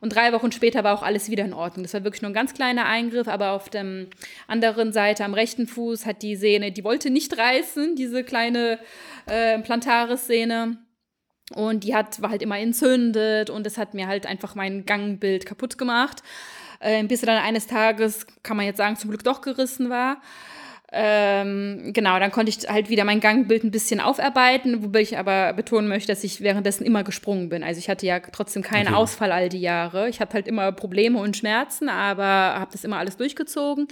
und drei Wochen später war auch alles wieder in Ordnung. Das war wirklich nur ein ganz kleiner Eingriff, aber auf der anderen Seite am rechten Fuß hat die Sehne, die wollte nicht reißen, diese kleine äh, Plantaris-Szene. Und die hat, war halt immer entzündet und das hat mir halt einfach mein Gangbild kaputt gemacht. Äh, bis dann eines Tages, kann man jetzt sagen, zum Glück doch gerissen war. Ähm, genau, dann konnte ich halt wieder mein Gangbild ein bisschen aufarbeiten, wobei ich aber betonen möchte, dass ich währenddessen immer gesprungen bin. Also ich hatte ja trotzdem keinen okay. Ausfall all die Jahre. Ich hatte halt immer Probleme und Schmerzen, aber habe das immer alles durchgezogen.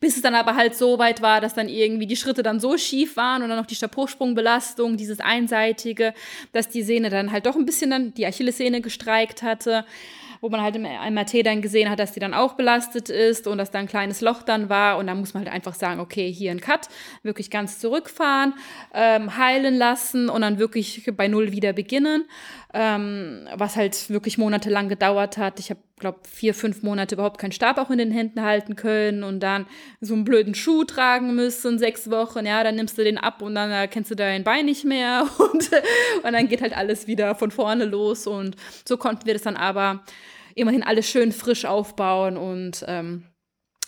Bis es dann aber halt so weit war, dass dann irgendwie die Schritte dann so schief waren und dann noch die Stabhochsprungbelastung, dieses einseitige, dass die Sehne dann halt doch ein bisschen dann die Achillessehne gestreikt hatte wo man halt im MRT dann gesehen hat, dass die dann auch belastet ist und dass da ein kleines Loch dann war. Und dann muss man halt einfach sagen, okay, hier ein Cut, wirklich ganz zurückfahren, ähm, heilen lassen und dann wirklich bei Null wieder beginnen. Ähm, was halt wirklich monatelang gedauert hat. Ich habe, glaube vier, fünf Monate überhaupt keinen Stab auch in den Händen halten können und dann so einen blöden Schuh tragen müssen, sechs Wochen. Ja, dann nimmst du den ab und dann erkennst du dein Bein nicht mehr und, und dann geht halt alles wieder von vorne los. Und so konnten wir das dann aber immerhin alles schön frisch aufbauen und ähm,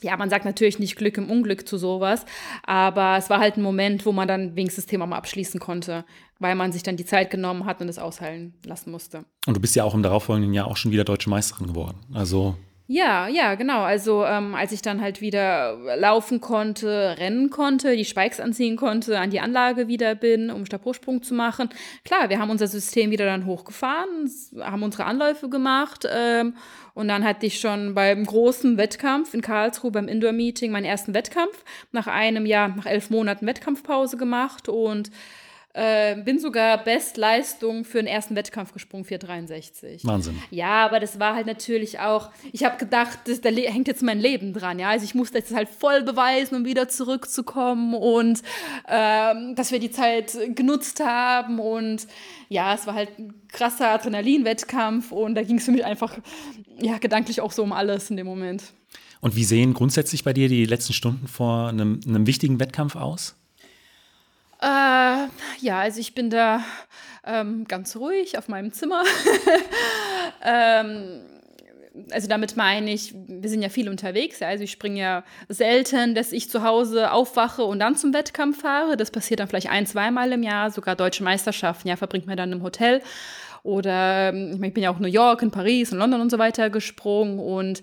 ja, man sagt natürlich nicht Glück im Unglück zu sowas, aber es war halt ein Moment, wo man dann wenigstens das Thema mal abschließen konnte, weil man sich dann die Zeit genommen hat und es ausheilen lassen musste. Und du bist ja auch im darauffolgenden Jahr auch schon wieder deutsche Meisterin geworden. Also ja, ja, genau. Also ähm, als ich dann halt wieder laufen konnte, rennen konnte, die Spikes anziehen konnte, an die Anlage wieder bin, um Stabhochsprung zu machen. Klar, wir haben unser System wieder dann hochgefahren, haben unsere Anläufe gemacht ähm, und dann hatte ich schon beim großen Wettkampf in Karlsruhe beim Indoor-Meeting meinen ersten Wettkampf nach einem Jahr, nach elf Monaten Wettkampfpause gemacht und äh, bin sogar Bestleistung für den ersten Wettkampf gesprungen, 463. Wahnsinn. Ja, aber das war halt natürlich auch, ich habe gedacht, das, da hängt jetzt mein Leben dran, ja. Also ich musste das halt voll beweisen, um wieder zurückzukommen und ähm, dass wir die Zeit genutzt haben und ja, es war halt ein krasser Adrenalin-Wettkampf und da ging es für mich einfach, ja, gedanklich auch so um alles in dem Moment. Und wie sehen grundsätzlich bei dir die letzten Stunden vor einem, einem wichtigen Wettkampf aus? Äh, ja, also ich bin da ähm, ganz ruhig auf meinem Zimmer. ähm, also damit meine ich, wir sind ja viel unterwegs. Ja, also ich springe ja selten, dass ich zu Hause aufwache und dann zum Wettkampf fahre. Das passiert dann vielleicht ein, zweimal im Jahr. Sogar deutsche Meisterschaften, ja, verbringt man dann im Hotel. Oder ähm, ich, mein, ich bin ja auch New York, in Paris, in London und so weiter gesprungen. Und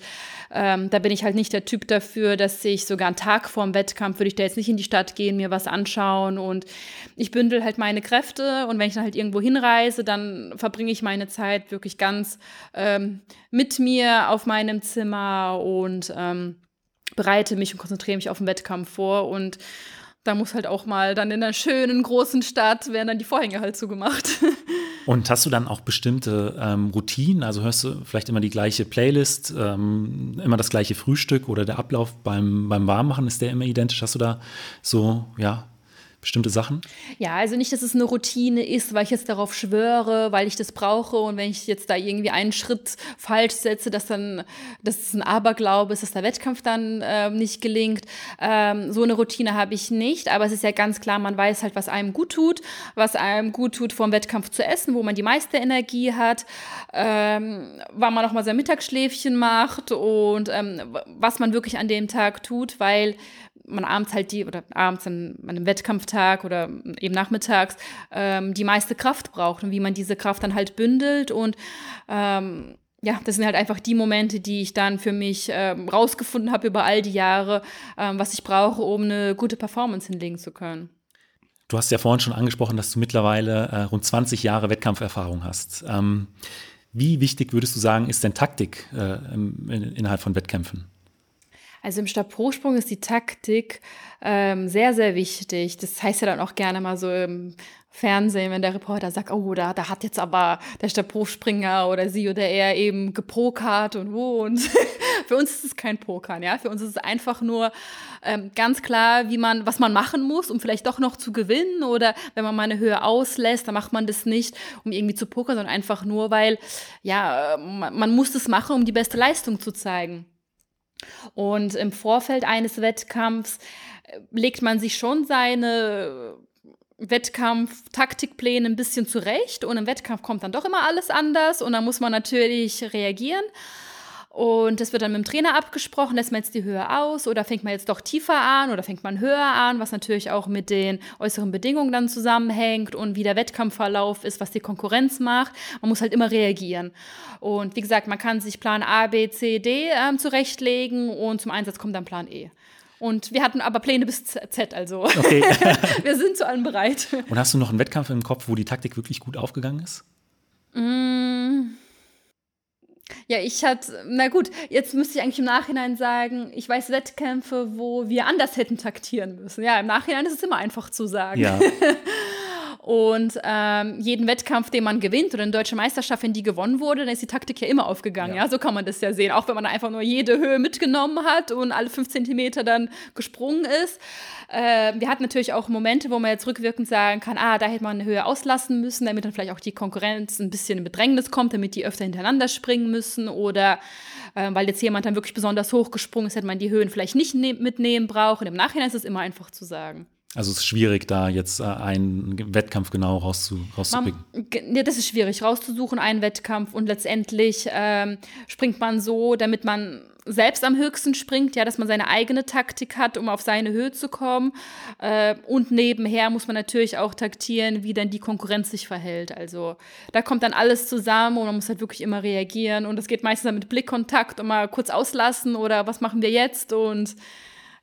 ähm, da bin ich halt nicht der Typ dafür, dass ich sogar einen Tag vor dem Wettkampf würde ich da jetzt nicht in die Stadt gehen, mir was anschauen. Und ich bündel halt meine Kräfte. Und wenn ich dann halt irgendwo hinreise, dann verbringe ich meine Zeit wirklich ganz ähm, mit mir auf meinem Zimmer und ähm, bereite mich und konzentriere mich auf den Wettkampf vor. Und da muss halt auch mal dann in einer schönen großen Stadt werden dann die Vorhänge halt zugemacht. Und hast du dann auch bestimmte ähm, Routinen? Also hörst du vielleicht immer die gleiche Playlist, ähm, immer das gleiche Frühstück oder der Ablauf beim, beim Warmmachen, ist der immer identisch? Hast du da so, ja, bestimmte Sachen? Ja, also nicht, dass es eine Routine ist, weil ich jetzt darauf schwöre, weil ich das brauche und wenn ich jetzt da irgendwie einen Schritt falsch setze, dass dann, dass es ein Aberglaube ist, dass der Wettkampf dann äh, nicht gelingt. Ähm, so eine Routine habe ich nicht, aber es ist ja ganz klar, man weiß halt, was einem gut tut, was einem gut tut, vor dem Wettkampf zu essen, wo man die meiste Energie hat, ähm, wann man auch mal sein Mittagsschläfchen macht und ähm, was man wirklich an dem Tag tut, weil man abends halt die, oder abends an, einem Wettkampftag oder eben nachmittags, ähm, die meiste Kraft braucht und wie man diese Kraft dann halt bündelt. Und ähm, ja, das sind halt einfach die Momente, die ich dann für mich ähm, rausgefunden habe über all die Jahre, ähm, was ich brauche, um eine gute Performance hinlegen zu können. Du hast ja vorhin schon angesprochen, dass du mittlerweile äh, rund 20 Jahre Wettkampferfahrung hast. Ähm, wie wichtig würdest du sagen, ist denn Taktik äh, in, innerhalb von Wettkämpfen? Also im Stabhochsprung ist die Taktik ähm, sehr, sehr wichtig. Das heißt ja dann auch gerne mal so im Fernsehen, wenn der Reporter sagt, oh, da, da hat jetzt aber der Stabhochspringer oder sie oder er eben gepokert und wo. Und für uns ist es kein Pokern, ja. Für uns ist es einfach nur ähm, ganz klar, wie man, was man machen muss, um vielleicht doch noch zu gewinnen. Oder wenn man mal eine Höhe auslässt, dann macht man das nicht, um irgendwie zu pokern, sondern einfach nur, weil, ja, man, man muss das machen, um die beste Leistung zu zeigen. Und im Vorfeld eines Wettkampfs äh, legt man sich schon seine Wettkampf-Taktikpläne ein bisschen zurecht und im Wettkampf kommt dann doch immer alles anders und dann muss man natürlich reagieren. Und das wird dann mit dem Trainer abgesprochen, lässt man jetzt die Höhe aus oder fängt man jetzt doch tiefer an oder fängt man höher an, was natürlich auch mit den äußeren Bedingungen dann zusammenhängt und wie der Wettkampfverlauf ist, was die Konkurrenz macht. Man muss halt immer reagieren. Und wie gesagt, man kann sich Plan A, B, C, D ähm, zurechtlegen und zum Einsatz kommt dann Plan E. Und wir hatten aber Pläne bis Z, also okay. wir sind zu allem bereit. Und hast du noch einen Wettkampf im Kopf, wo die Taktik wirklich gut aufgegangen ist? Mm. Ja, ich hatte, na gut, jetzt müsste ich eigentlich im Nachhinein sagen, ich weiß Wettkämpfe, wo wir anders hätten taktieren müssen. Ja, im Nachhinein ist es immer einfach zu sagen. Ja. Und ähm, jeden Wettkampf, den man gewinnt oder eine deutsche Meisterschaft, wenn die gewonnen wurde, dann ist die Taktik ja immer aufgegangen. Ja. ja. so kann man das ja sehen. Auch wenn man einfach nur jede Höhe mitgenommen hat und alle fünf Zentimeter dann gesprungen ist. Äh, wir hatten natürlich auch Momente, wo man jetzt rückwirkend sagen kann, ah, da hätte man eine Höhe auslassen müssen, damit dann vielleicht auch die Konkurrenz ein bisschen in Bedrängnis kommt, damit die öfter hintereinander springen müssen oder äh, weil jetzt jemand dann wirklich besonders hoch gesprungen ist, hätte man die Höhen vielleicht nicht ne mitnehmen brauchen. Im Nachhinein ist es immer einfach zu sagen. Also es ist schwierig, da jetzt äh, einen Wettkampf genau rauszu, rauszubringen. ja, das ist schwierig, rauszusuchen, einen Wettkampf. Und letztendlich ähm, springt man so, damit man selbst am höchsten springt, ja, dass man seine eigene Taktik hat, um auf seine Höhe zu kommen. Äh, und nebenher muss man natürlich auch taktieren, wie dann die Konkurrenz sich verhält. Also da kommt dann alles zusammen und man muss halt wirklich immer reagieren. Und das geht meistens dann mit Blickkontakt und mal kurz auslassen oder was machen wir jetzt und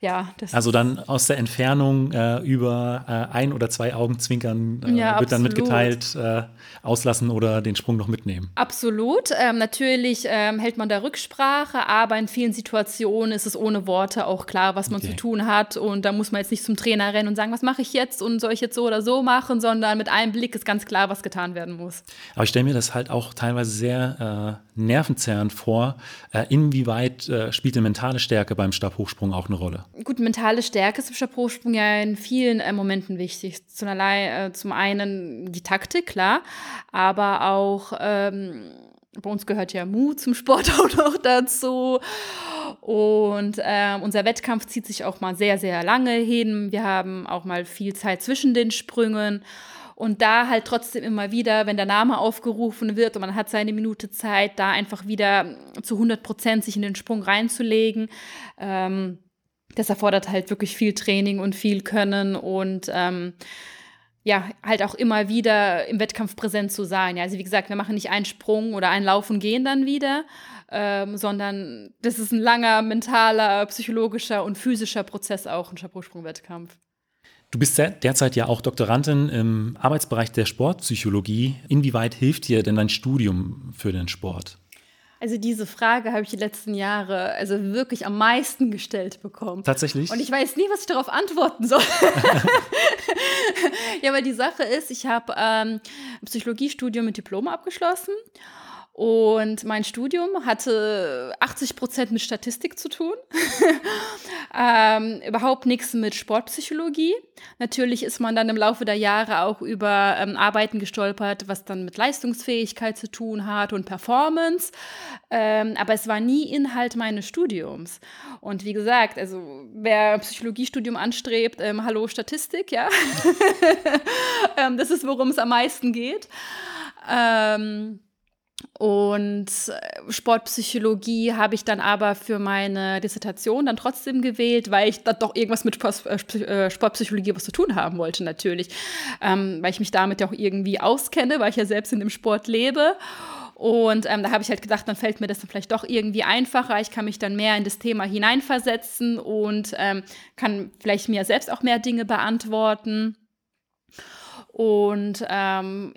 ja, also dann aus der Entfernung äh, über äh, ein oder zwei Augenzwinkern äh, ja, wird dann mitgeteilt, äh, auslassen oder den Sprung noch mitnehmen. Absolut. Ähm, natürlich ähm, hält man da Rücksprache, aber in vielen Situationen ist es ohne Worte auch klar, was man okay. zu tun hat. Und da muss man jetzt nicht zum Trainer rennen und sagen, was mache ich jetzt und soll ich jetzt so oder so machen, sondern mit einem Blick ist ganz klar, was getan werden muss. Aber ich stelle mir das halt auch teilweise sehr äh, nervenzerrend vor. Äh, inwieweit spielt die mentale Stärke beim Stabhochsprung auch eine Rolle? Gut, mentale Stärke ist im Stabhochsprung ja in vielen äh, Momenten wichtig. Zum, äh, zum einen die Taktik, klar, aber auch ähm, bei uns gehört ja Mut zum Sport auch noch dazu. Und äh, unser Wettkampf zieht sich auch mal sehr, sehr lange hin. Wir haben auch mal viel Zeit zwischen den Sprüngen. Und da halt trotzdem immer wieder, wenn der Name aufgerufen wird und man hat seine Minute Zeit, da einfach wieder zu 100 Prozent sich in den Sprung reinzulegen. Ähm, das erfordert halt wirklich viel Training und viel Können und ähm, ja, halt auch immer wieder im Wettkampf präsent zu sein. Ja, also wie gesagt, wir machen nicht einen Sprung oder einen Lauf und gehen dann wieder, ähm, sondern das ist ein langer mentaler, psychologischer und physischer Prozess auch, ein Stabhochsprung-Wettkampf. Du bist derzeit ja auch Doktorandin im Arbeitsbereich der Sportpsychologie. Inwieweit hilft dir denn dein Studium für den Sport? Also diese Frage habe ich die letzten Jahre also wirklich am meisten gestellt bekommen. Tatsächlich? Und ich weiß nie, was ich darauf antworten soll. ja, aber die Sache ist, ich habe ähm, ein Psychologiestudium mit Diplom abgeschlossen und mein Studium hatte 80 Prozent mit Statistik zu tun, ähm, überhaupt nichts mit Sportpsychologie. Natürlich ist man dann im Laufe der Jahre auch über ähm, Arbeiten gestolpert, was dann mit Leistungsfähigkeit zu tun hat und Performance. Ähm, aber es war nie Inhalt meines Studiums. Und wie gesagt, also wer Psychologiestudium anstrebt, ähm, hallo Statistik, ja. Ähm, das ist, worum es am meisten geht. Ähm, und äh, Sportpsychologie habe ich dann aber für meine Dissertation dann trotzdem gewählt, weil ich da doch irgendwas mit äh, äh, Sportpsychologie was zu tun haben wollte, natürlich. Ähm, weil ich mich damit ja auch irgendwie auskenne, weil ich ja selbst in dem Sport lebe. Und ähm, da habe ich halt gedacht, dann fällt mir das dann vielleicht doch irgendwie einfacher. Ich kann mich dann mehr in das Thema hineinversetzen und ähm, kann vielleicht mir selbst auch mehr Dinge beantworten. Und ähm,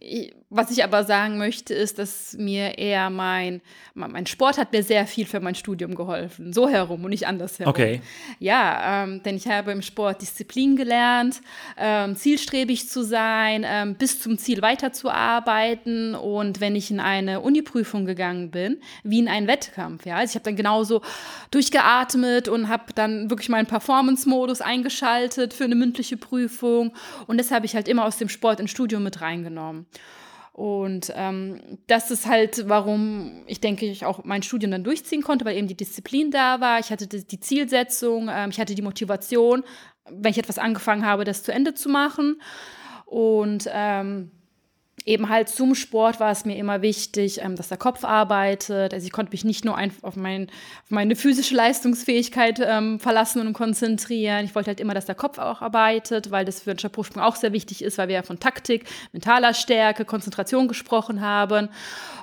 was ich aber sagen möchte, ist, dass mir eher mein, mein Sport hat mir sehr viel für mein Studium geholfen. So herum und nicht anders herum. Okay. Ja, ähm, denn ich habe im Sport Disziplin gelernt, ähm, zielstrebig zu sein, ähm, bis zum Ziel weiterzuarbeiten. Und wenn ich in eine Uniprüfung gegangen bin, wie in einen Wettkampf, ja, also ich habe dann genauso durchgeatmet und habe dann wirklich meinen Performance-Modus eingeschaltet für eine mündliche Prüfung. Und das habe ich halt immer aus dem Sport ins Studium mit reingenommen. Und ähm, das ist halt, warum ich denke, ich auch mein Studium dann durchziehen konnte, weil eben die Disziplin da war. Ich hatte die Zielsetzung, ähm, ich hatte die Motivation, wenn ich etwas angefangen habe, das zu Ende zu machen. Und ähm, eben halt zum Sport war es mir immer wichtig, ähm, dass der Kopf arbeitet. Also ich konnte mich nicht nur auf, mein, auf meine physische Leistungsfähigkeit ähm, verlassen und konzentrieren. Ich wollte halt immer, dass der Kopf auch arbeitet, weil das für den Stabhochsprung auch sehr wichtig ist, weil wir ja von Taktik, mentaler Stärke, Konzentration gesprochen haben.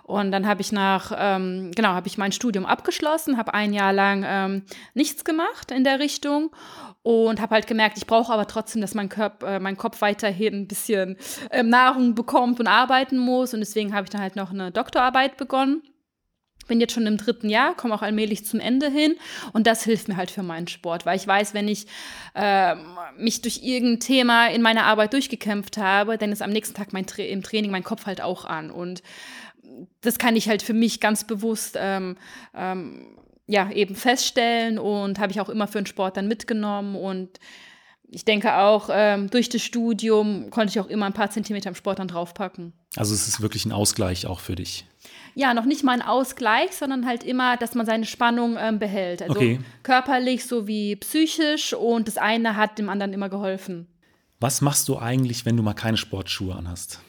Und dann habe ich nach, ähm, genau, habe ich mein Studium abgeschlossen, habe ein Jahr lang ähm, nichts gemacht in der Richtung und habe halt gemerkt, ich brauche aber trotzdem, dass mein, Körper, äh, mein Kopf weiterhin ein bisschen ähm, Nahrung bekommt und arbeiten muss. Und deswegen habe ich dann halt noch eine Doktorarbeit begonnen. Bin jetzt schon im dritten Jahr, komme auch allmählich zum Ende hin und das hilft mir halt für meinen Sport, weil ich weiß, wenn ich äh, mich durch irgendein Thema in meiner Arbeit durchgekämpft habe, dann ist am nächsten Tag mein Tra im Training mein Kopf halt auch an und das kann ich halt für mich ganz bewusst ähm, ähm, ja, eben feststellen und habe ich auch immer für den Sport dann mitgenommen und ich denke auch, ähm, durch das Studium konnte ich auch immer ein paar Zentimeter im Sport dann draufpacken. Also es ist wirklich ein Ausgleich auch für dich. Ja, noch nicht mal ein Ausgleich, sondern halt immer, dass man seine Spannung ähm, behält. Also okay. körperlich sowie psychisch und das eine hat dem anderen immer geholfen. Was machst du eigentlich, wenn du mal keine Sportschuhe anhast?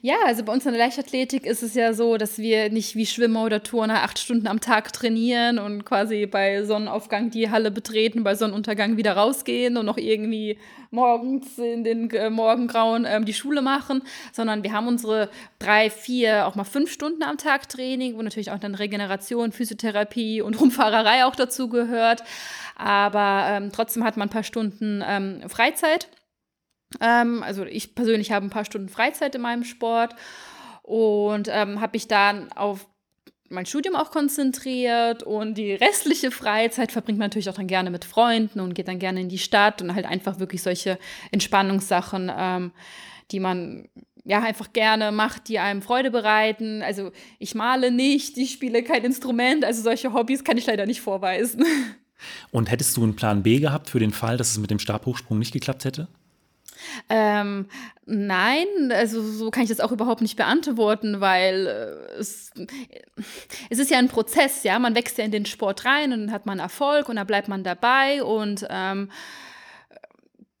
Ja, also bei uns in der Leichtathletik ist es ja so, dass wir nicht wie Schwimmer oder Turner acht Stunden am Tag trainieren und quasi bei Sonnenaufgang die Halle betreten, bei Sonnenuntergang wieder rausgehen und noch irgendwie morgens in den äh, Morgengrauen ähm, die Schule machen, sondern wir haben unsere drei, vier, auch mal fünf Stunden am Tag Training, wo natürlich auch dann Regeneration, Physiotherapie und Rumfahrerei auch dazu gehört. Aber ähm, trotzdem hat man ein paar Stunden ähm, Freizeit. Ähm, also ich persönlich habe ein paar Stunden Freizeit in meinem Sport und ähm, habe mich dann auf mein Studium auch konzentriert und die restliche Freizeit verbringt man natürlich auch dann gerne mit Freunden und geht dann gerne in die Stadt und halt einfach wirklich solche Entspannungssachen, ähm, die man ja einfach gerne macht, die einem Freude bereiten. Also ich male nicht, ich spiele kein Instrument, also solche Hobbys kann ich leider nicht vorweisen. Und hättest du einen Plan B gehabt für den Fall, dass es mit dem Stabhochsprung nicht geklappt hätte? Ähm, nein, also so kann ich das auch überhaupt nicht beantworten, weil äh, es, es ist ja ein Prozess, ja. Man wächst ja in den Sport rein und dann hat man Erfolg und da bleibt man dabei und ähm,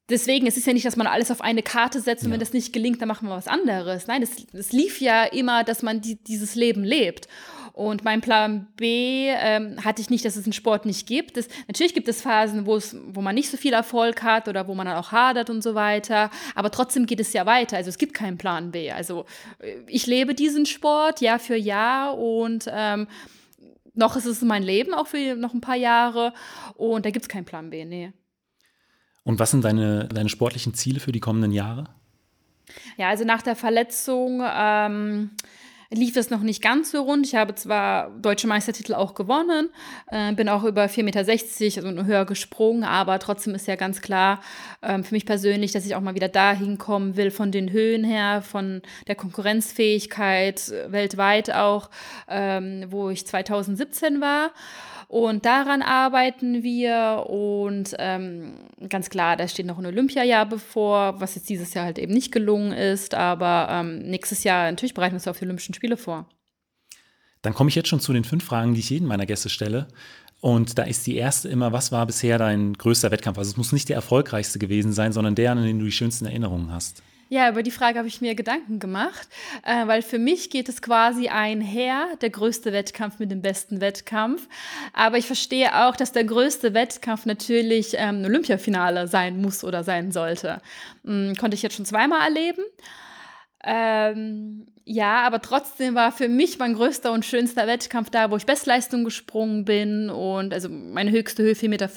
deswegen, es ist ja nicht, dass man alles auf eine Karte setzt und ja. wenn das nicht gelingt, dann machen wir was anderes. Nein, es, es lief ja immer, dass man die, dieses Leben lebt. Und mein Plan B ähm, hatte ich nicht, dass es einen Sport nicht gibt. Das, natürlich gibt es Phasen, wo, es, wo man nicht so viel Erfolg hat oder wo man dann auch hadert und so weiter. Aber trotzdem geht es ja weiter. Also es gibt keinen Plan B. Also äh, ich lebe diesen Sport Jahr für Jahr und ähm, noch ist es mein Leben, auch für noch ein paar Jahre. Und da gibt es keinen Plan B, nee. Und was sind deine, deine sportlichen Ziele für die kommenden Jahre? Ja, also nach der Verletzung ähm, lief es noch nicht ganz so rund. Ich habe zwar deutsche Meistertitel auch gewonnen, äh, bin auch über 4,60 Meter, also höher gesprungen, aber trotzdem ist ja ganz klar ähm, für mich persönlich, dass ich auch mal wieder dahin kommen will, von den Höhen her, von der Konkurrenzfähigkeit äh, weltweit auch, ähm, wo ich 2017 war. Und daran arbeiten wir. Und ähm, ganz klar, da steht noch ein Olympiajahr bevor, was jetzt dieses Jahr halt eben nicht gelungen ist. Aber ähm, nächstes Jahr natürlich bereiten wir uns auf die Olympischen Spiele vor. Dann komme ich jetzt schon zu den fünf Fragen, die ich jeden meiner Gäste stelle. Und da ist die erste immer, was war bisher dein größter Wettkampf? Also es muss nicht der erfolgreichste gewesen sein, sondern der, an den du die schönsten Erinnerungen hast. Ja, über die Frage habe ich mir Gedanken gemacht, äh, weil für mich geht es quasi einher, der größte Wettkampf mit dem besten Wettkampf. Aber ich verstehe auch, dass der größte Wettkampf natürlich ähm, ein Olympiafinale sein muss oder sein sollte. Hm, konnte ich jetzt schon zweimal erleben. Ähm, ja, aber trotzdem war für mich mein größter und schönster Wettkampf da, wo ich Bestleistung gesprungen bin. Und also meine höchste Höhe 4,75 Meter.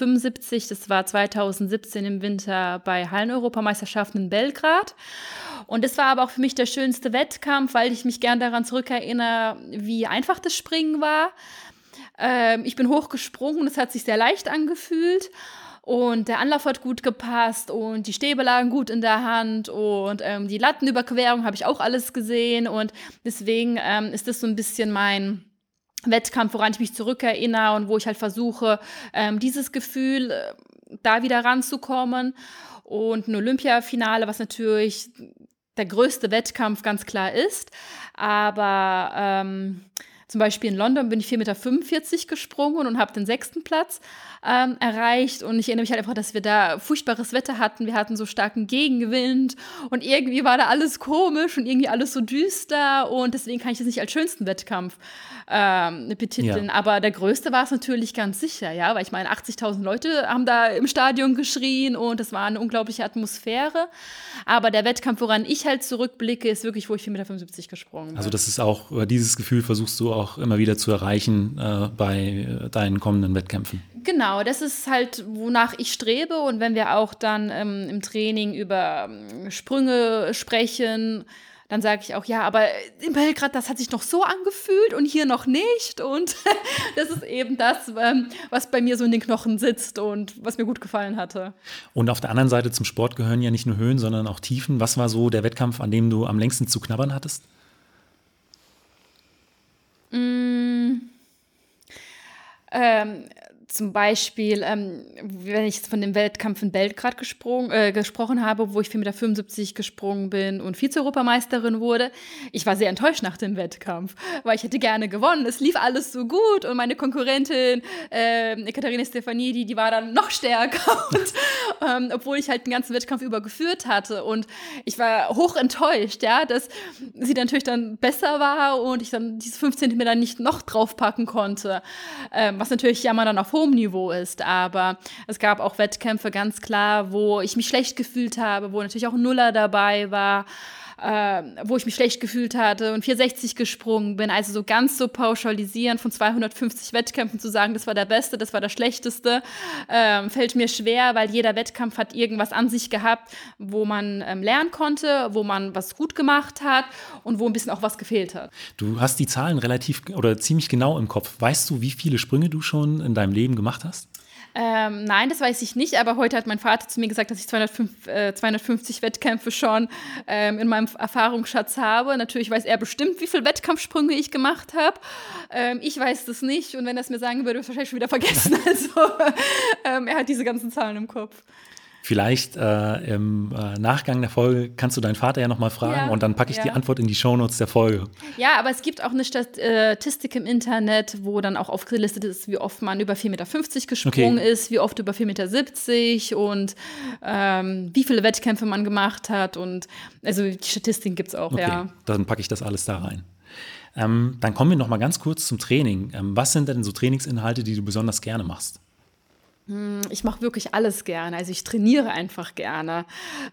Das war 2017 im Winter bei Hallen-Europameisterschaften in Belgrad. Und das war aber auch für mich der schönste Wettkampf, weil ich mich gern daran zurückerinnere, wie einfach das Springen war. Ähm, ich bin hochgesprungen, es hat sich sehr leicht angefühlt. Und der Anlauf hat gut gepasst und die Stäbe lagen gut in der Hand und ähm, die Lattenüberquerung habe ich auch alles gesehen. Und deswegen ähm, ist das so ein bisschen mein Wettkampf, woran ich mich zurückerinnere und wo ich halt versuche, ähm, dieses Gefühl äh, da wieder ranzukommen. Und ein Olympiafinale, was natürlich der größte Wettkampf ganz klar ist. Aber ähm, zum Beispiel in London bin ich 4,45 Meter gesprungen und habe den sechsten Platz ähm, erreicht. Und ich erinnere mich halt einfach, dass wir da furchtbares Wetter hatten. Wir hatten so starken Gegenwind und irgendwie war da alles komisch und irgendwie alles so düster. Und deswegen kann ich das nicht als schönsten Wettkampf ähm, betiteln. Ja. Aber der größte war es natürlich ganz sicher, ja, weil ich meine, 80.000 Leute haben da im Stadion geschrien und es war eine unglaubliche Atmosphäre. Aber der Wettkampf, woran ich halt zurückblicke, ist wirklich, wo ich 4,75 Meter gesprungen bin. Also das ist auch, dieses Gefühl versuchst du auch immer wieder zu erreichen äh, bei deinen kommenden Wettkämpfen. Genau, das ist halt, wonach ich strebe. Und wenn wir auch dann ähm, im Training über ähm, Sprünge sprechen, dann sage ich auch, ja, aber in Belgrad, das hat sich noch so angefühlt und hier noch nicht. Und das ist eben das, ähm, was bei mir so in den Knochen sitzt und was mir gut gefallen hatte. Und auf der anderen Seite zum Sport gehören ja nicht nur Höhen, sondern auch Tiefen. Was war so der Wettkampf, an dem du am längsten zu knabbern hattest? Mm. Ähm, zum Beispiel, ähm, wenn ich von dem Wettkampf in Belgrad äh, gesprochen habe, wo ich 4,75 Meter gesprungen bin und Vize-Europameisterin wurde, ich war sehr enttäuscht nach dem Wettkampf, weil ich hätte gerne gewonnen. Es lief alles so gut und meine Konkurrentin, äh, Katharina Stefanidi, die war dann noch stärker, und, ähm, obwohl ich halt den ganzen Wettkampf über geführt hatte. Und ich war hoch enttäuscht, ja, dass sie natürlich dann besser war und ich dann diese 5 Zentimeter nicht noch draufpacken konnte, ähm, was natürlich jammer dann auf hohem Niveau ist. Aber es gab auch Wettkämpfe ganz klar, wo ich mich schlecht gefühlt habe, wo natürlich auch Nuller dabei war. Äh, wo ich mich schlecht gefühlt hatte und 460 gesprungen bin. Also so ganz so pauschalisieren von 250 Wettkämpfen zu sagen, das war der beste, das war der schlechteste, äh, fällt mir schwer, weil jeder Wettkampf hat irgendwas an sich gehabt, wo man ähm, lernen konnte, wo man was gut gemacht hat und wo ein bisschen auch was gefehlt hat. Du hast die Zahlen relativ oder ziemlich genau im Kopf. Weißt du, wie viele Sprünge du schon in deinem Leben gemacht hast? Ähm, nein, das weiß ich nicht, aber heute hat mein Vater zu mir gesagt, dass ich 205, äh, 250 Wettkämpfe schon ähm, in meinem Erfahrungsschatz habe. Natürlich weiß er bestimmt, wie viele Wettkampfsprünge ich gemacht habe. Ähm, ich weiß das nicht und wenn er es mir sagen würde, würde ich es wahrscheinlich schon wieder vergessen. Also ähm, er hat diese ganzen Zahlen im Kopf. Vielleicht äh, im äh, Nachgang der Folge kannst du deinen Vater ja nochmal fragen ja, und dann packe ich ja. die Antwort in die Shownotes der Folge. Ja, aber es gibt auch eine Statistik im Internet, wo dann auch aufgelistet ist, wie oft man über 4,50 Meter gesprungen okay. ist, wie oft über 4,70 Meter und ähm, wie viele Wettkämpfe man gemacht hat. Und also die Statistiken gibt es auch, okay. ja. Dann packe ich das alles da rein. Ähm, dann kommen wir nochmal ganz kurz zum Training. Ähm, was sind denn so Trainingsinhalte, die du besonders gerne machst? Hm, ich mache wirklich alles gerne. Also ich trainiere einfach gerne.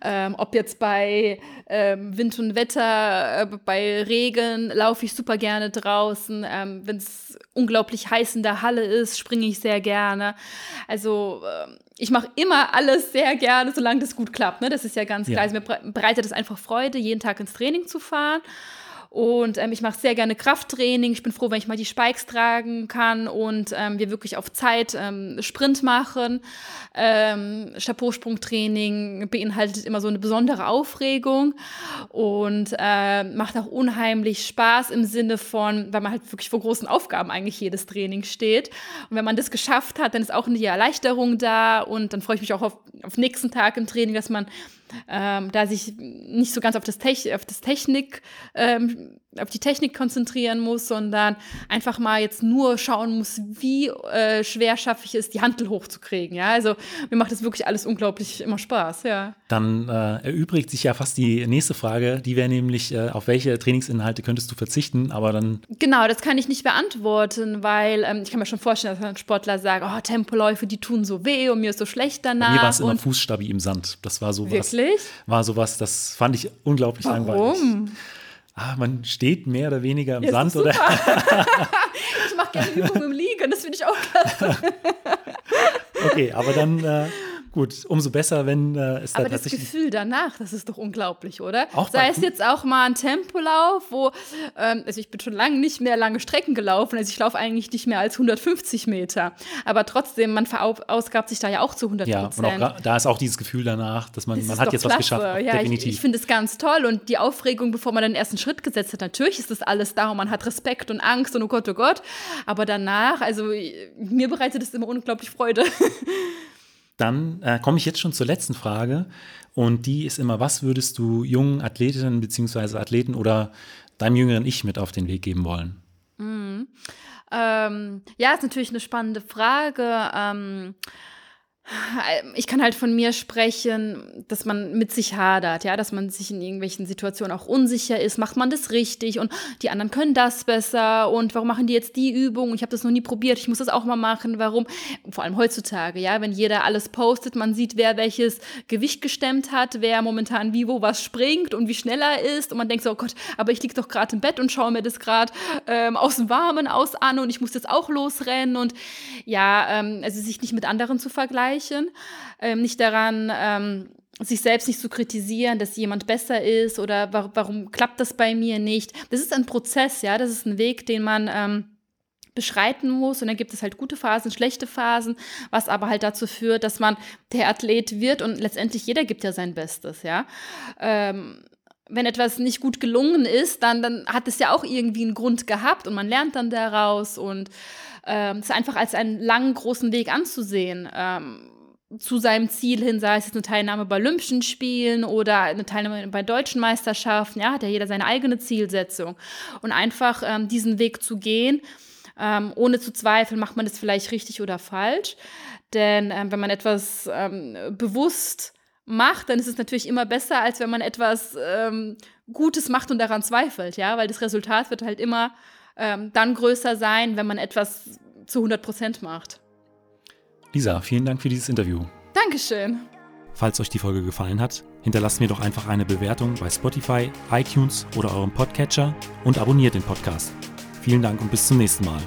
Ähm, ob jetzt bei ähm, Wind und Wetter, äh, bei Regen laufe ich super gerne draußen. Ähm, Wenn es unglaublich heiß in der Halle ist, springe ich sehr gerne. Also äh, ich mache immer alles sehr gerne, solange das gut klappt. Ne? Das ist ja ganz ja. klar. Also mir bereitet es einfach Freude, jeden Tag ins Training zu fahren. Und ähm, ich mache sehr gerne Krafttraining. Ich bin froh, wenn ich mal die Spikes tragen kann und ähm, wir wirklich auf Zeit ähm, Sprint machen. Ähm, Chapeau-Sprungtraining beinhaltet immer so eine besondere Aufregung und äh, macht auch unheimlich Spaß im Sinne von, weil man halt wirklich vor großen Aufgaben eigentlich jedes Training steht. Und wenn man das geschafft hat, dann ist auch eine Erleichterung da und dann freue ich mich auch auf, auf nächsten Tag im Training, dass man ähm, da sich nicht so ganz auf das, Te auf das Technik, ähm, auf die Technik konzentrieren muss, sondern einfach mal jetzt nur schauen muss, wie äh, schwer schaffe ich es, die Handel hochzukriegen. Ja, also mir macht das wirklich alles unglaublich immer Spaß. Ja. Dann äh, erübrigt sich ja fast die nächste Frage, die wäre nämlich, äh, auf welche Trainingsinhalte könntest du verzichten, aber dann. Genau, das kann ich nicht beantworten, weil ähm, ich kann mir schon vorstellen, dass ein Sportler sagt, oh, Tempoläufe, die tun so weh und mir ist so schlecht danach. Bei mir war es immer Fußstabi im Sand. Das war so was. Wirklich? War sowas, das fand ich unglaublich Warum? langweilig. Ah, man steht mehr oder weniger im ja, Sand, oder? ich mache gerne Übungen im Liegen, das finde ich auch klasse. okay, aber dann äh, Gut, umso besser, wenn äh, es Aber das Gefühl danach, das ist doch unglaublich, oder? Auch Sei es jetzt auch mal ein Tempolauf, wo, ähm, also ich bin schon lange nicht mehr lange Strecken gelaufen, also ich laufe eigentlich nicht mehr als 150 Meter. Aber trotzdem, man verausgabt sich da ja auch zu 100 Ja, und auch, da ist auch dieses Gefühl danach, dass man, man hat jetzt klasse. was geschafft. Ja, definitiv. Ich, ich finde es ganz toll und die Aufregung, bevor man den ersten Schritt gesetzt hat, natürlich ist das alles da und man hat Respekt und Angst und oh Gott, oh Gott. Aber danach, also mir bereitet es immer unglaublich Freude. Dann äh, komme ich jetzt schon zur letzten Frage. Und die ist immer, was würdest du jungen Athletinnen bzw. Athleten oder deinem jüngeren Ich mit auf den Weg geben wollen? Mhm. Ähm, ja, ist natürlich eine spannende Frage. Ähm, ich kann halt von mir sprechen, dass man mit sich hadert, ja, dass man sich in irgendwelchen Situationen auch unsicher ist. Macht man das richtig und die anderen können das besser und warum machen die jetzt die Übung? Ich habe das noch nie probiert, ich muss das auch mal machen. Warum? Vor allem heutzutage, ja, wenn jeder alles postet, man sieht, wer welches Gewicht gestemmt hat, wer momentan wie wo was springt und wie schnell er ist und man denkt so, oh Gott, aber ich liege doch gerade im Bett und schaue mir das gerade ähm, aus dem Warmen aus an und ich muss jetzt auch losrennen und ja, ähm, also sich nicht mit anderen zu vergleichen vergleichen, ähm, nicht daran, ähm, sich selbst nicht zu kritisieren, dass jemand besser ist oder wa warum klappt das bei mir nicht. Das ist ein Prozess, ja, das ist ein Weg, den man ähm, beschreiten muss und dann gibt es halt gute Phasen, schlechte Phasen, was aber halt dazu führt, dass man der Athlet wird und letztendlich jeder gibt ja sein Bestes, ja. Ähm, wenn etwas nicht gut gelungen ist, dann, dann hat es ja auch irgendwie einen Grund gehabt und man lernt dann daraus und ähm, es einfach als einen langen, großen Weg anzusehen. Ähm, zu seinem Ziel hin, sei es jetzt eine Teilnahme bei Olympischen Spielen oder eine Teilnahme bei deutschen Meisterschaften, ja, hat ja jeder seine eigene Zielsetzung. Und einfach ähm, diesen Weg zu gehen, ähm, ohne zu zweifeln, macht man das vielleicht richtig oder falsch. Denn ähm, wenn man etwas ähm, bewusst macht, dann ist es natürlich immer besser, als wenn man etwas ähm, Gutes macht und daran zweifelt, ja, weil das Resultat wird halt immer ähm, dann größer sein, wenn man etwas zu 100 Prozent macht. Lisa, vielen Dank für dieses Interview. Dankeschön. Falls euch die Folge gefallen hat, hinterlasst mir doch einfach eine Bewertung bei Spotify, iTunes oder eurem Podcatcher und abonniert den Podcast. Vielen Dank und bis zum nächsten Mal.